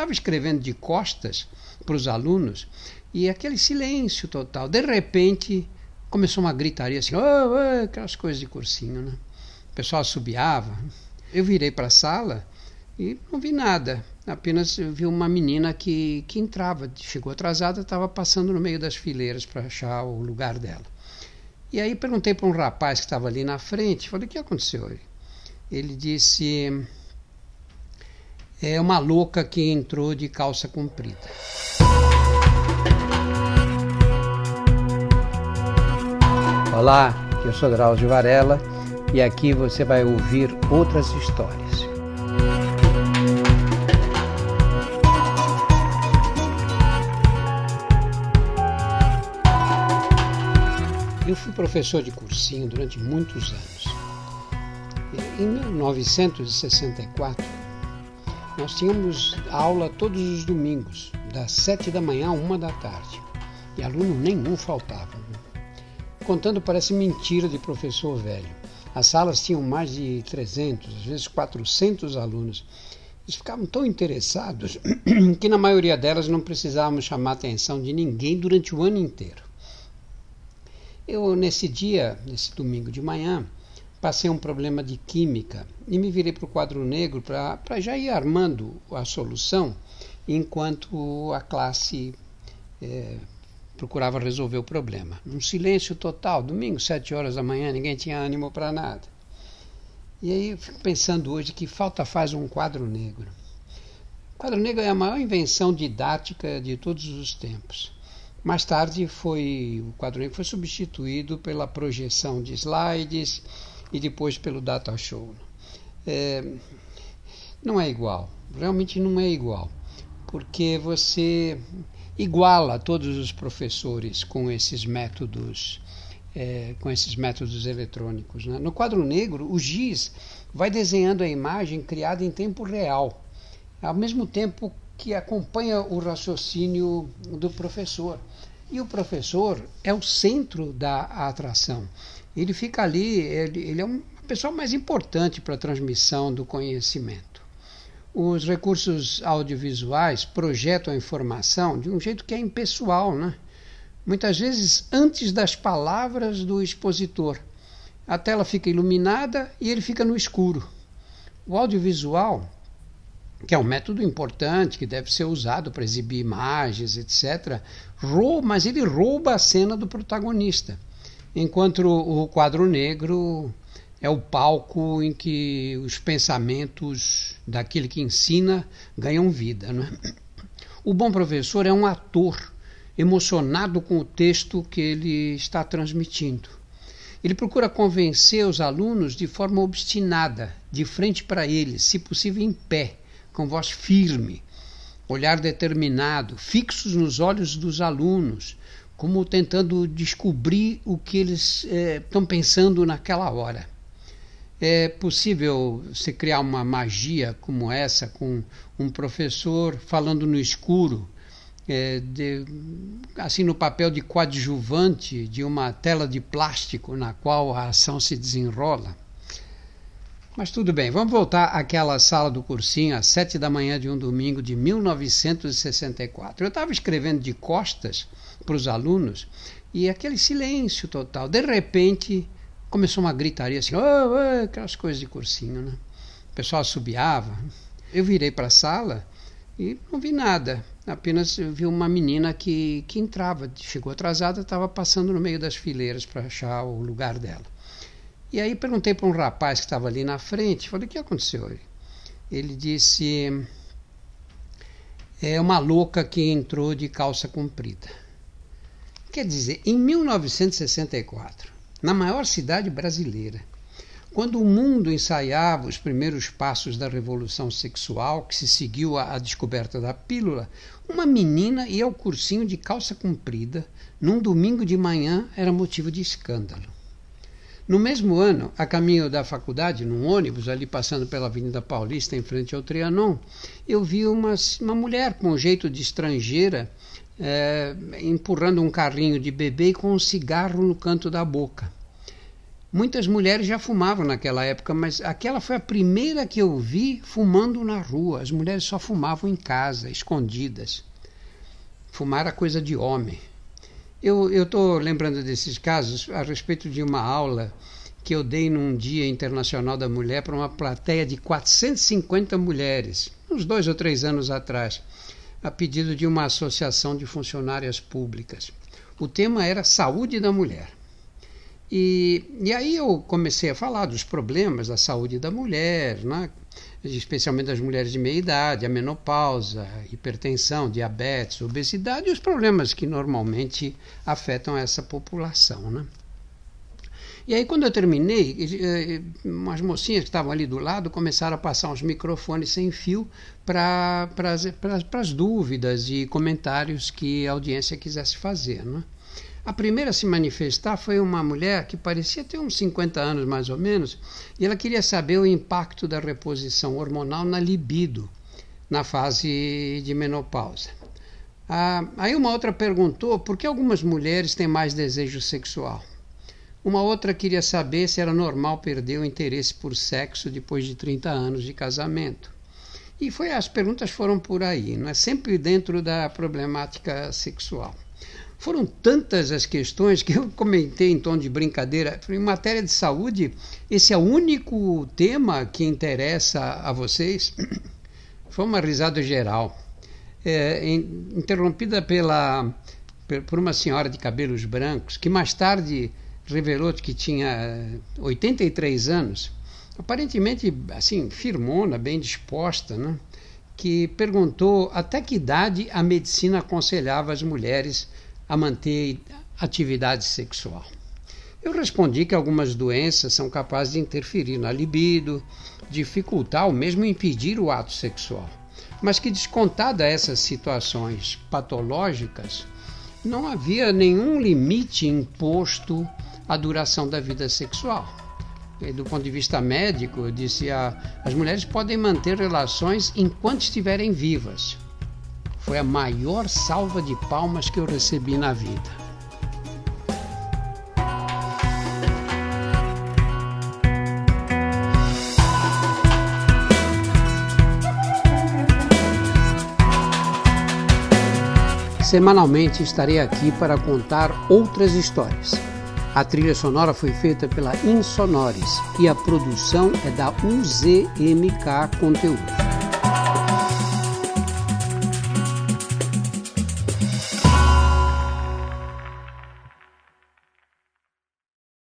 estava escrevendo de costas para os alunos e aquele silêncio total. De repente, começou uma gritaria assim, oh, oh, aquelas coisas de cursinho, né? O pessoal subiava. Eu virei para a sala e não vi nada. Apenas vi uma menina que, que entrava, chegou atrasada, estava passando no meio das fileiras para achar o lugar dela. E aí perguntei para um rapaz que estava ali na frente, falei, o que aconteceu? Ele disse, é uma louca que entrou de calça comprida. Olá, eu sou Drauzio Varela e aqui você vai ouvir outras histórias. Eu fui professor de cursinho durante muitos anos. Em 1964, nós tínhamos aula todos os domingos, das sete da manhã a uma da tarde, e aluno nenhum faltava contando parece mentira de professor velho. As salas tinham mais de 300, às vezes 400 alunos. Eles ficavam tão interessados que na maioria delas não precisávamos chamar a atenção de ninguém durante o ano inteiro. Eu, nesse dia, nesse domingo de manhã, passei um problema de química e me virei para o quadro negro para já ir armando a solução enquanto a classe é, procurava resolver o problema. Um silêncio total, domingo, sete horas da manhã, ninguém tinha ânimo para nada. E aí eu fico pensando hoje que falta faz um quadro negro. O quadro negro é a maior invenção didática de todos os tempos. Mais tarde foi o quadro negro foi substituído pela projeção de slides e depois pelo data show. É, não é igual, realmente não é igual, porque você iguala todos os professores com esses métodos é, com esses métodos eletrônicos. Né? No quadro negro, o giz vai desenhando a imagem criada em tempo real, ao mesmo tempo que acompanha o raciocínio do professor. E o professor é o centro da atração. Ele fica ali, ele, ele é uma pessoa mais importante para a transmissão do conhecimento os recursos audiovisuais projetam a informação de um jeito que é impessoal, né? muitas vezes antes das palavras do expositor. A tela fica iluminada e ele fica no escuro. O audiovisual, que é um método importante, que deve ser usado para exibir imagens, etc., rouba, mas ele rouba a cena do protagonista. Enquanto o quadro negro é o palco em que os pensamentos daquele que ensina ganham vida. Não é? O bom professor é um ator emocionado com o texto que ele está transmitindo. Ele procura convencer os alunos de forma obstinada, de frente para eles, se possível em pé, com voz firme, olhar determinado, fixos nos olhos dos alunos, como tentando descobrir o que eles eh, estão pensando naquela hora. É possível se criar uma magia como essa com um professor falando no escuro, é, de, assim no papel de coadjuvante de uma tela de plástico na qual a ação se desenrola? Mas tudo bem, vamos voltar àquela sala do cursinho às sete da manhã de um domingo de 1964. Eu estava escrevendo de costas para os alunos e aquele silêncio total. De repente, começou uma gritaria assim, oh, oh, aquelas coisas de cursinho, né? O pessoal subiava. Eu virei para a sala e não vi nada. Apenas vi uma menina que, que entrava, chegou atrasada, estava passando no meio das fileiras para achar o lugar dela. E aí perguntei para um rapaz que estava ali na frente, falei, o que aconteceu? Ele disse, é uma louca que entrou de calça comprida. Quer dizer, em 1964, na maior cidade brasileira. Quando o mundo ensaiava os primeiros passos da revolução sexual, que se seguiu à descoberta da pílula, uma menina ia ao cursinho de calça comprida num domingo de manhã era motivo de escândalo. No mesmo ano, a caminho da faculdade, num ônibus ali passando pela Avenida Paulista em frente ao Trianon, eu vi uma, uma mulher com um jeito de estrangeira é, empurrando um carrinho de bebê e com um cigarro no canto da boca. Muitas mulheres já fumavam naquela época, mas aquela foi a primeira que eu vi fumando na rua. As mulheres só fumavam em casa, escondidas. Fumar era coisa de homem. Eu estou lembrando desses casos a respeito de uma aula que eu dei num Dia Internacional da Mulher para uma plateia de 450 mulheres, uns dois ou três anos atrás, a pedido de uma associação de funcionárias públicas. O tema era saúde da mulher. E, e aí eu comecei a falar dos problemas da saúde da mulher, né? especialmente das mulheres de meia idade, a menopausa, hipertensão, diabetes, obesidade e os problemas que normalmente afetam essa população. Né? E aí, quando eu terminei, eh, umas mocinhas que estavam ali do lado começaram a passar uns microfones sem fio para as dúvidas e comentários que a audiência quisesse fazer. Né? A primeira a se manifestar foi uma mulher que parecia ter uns 50 anos mais ou menos, e ela queria saber o impacto da reposição hormonal na libido, na fase de menopausa. Ah, aí uma outra perguntou por que algumas mulheres têm mais desejo sexual. Uma outra queria saber se era normal perder o interesse por sexo depois de 30 anos de casamento. E foi as perguntas foram por aí, não é sempre dentro da problemática sexual. Foram tantas as questões que eu comentei em tom de brincadeira. Em matéria de saúde, esse é o único tema que interessa a vocês? Foi uma risada geral. É, interrompida pela, por uma senhora de cabelos brancos, que mais tarde revelou que tinha 83 anos, aparentemente assim, firmona, bem disposta, né? que perguntou até que idade a medicina aconselhava as mulheres a manter atividade sexual. Eu respondi que algumas doenças são capazes de interferir na libido, dificultar ou mesmo impedir o ato sexual, mas que, descontada essas situações patológicas, não havia nenhum limite imposto à duração da vida sexual. Do ponto de vista médico, eu disse: ah, as mulheres podem manter relações enquanto estiverem vivas, foi a maior salva de palmas que eu recebi na vida. Semanalmente estarei aqui para contar outras histórias. A trilha sonora foi feita pela Insonores e a produção é da UZMK Conteúdo.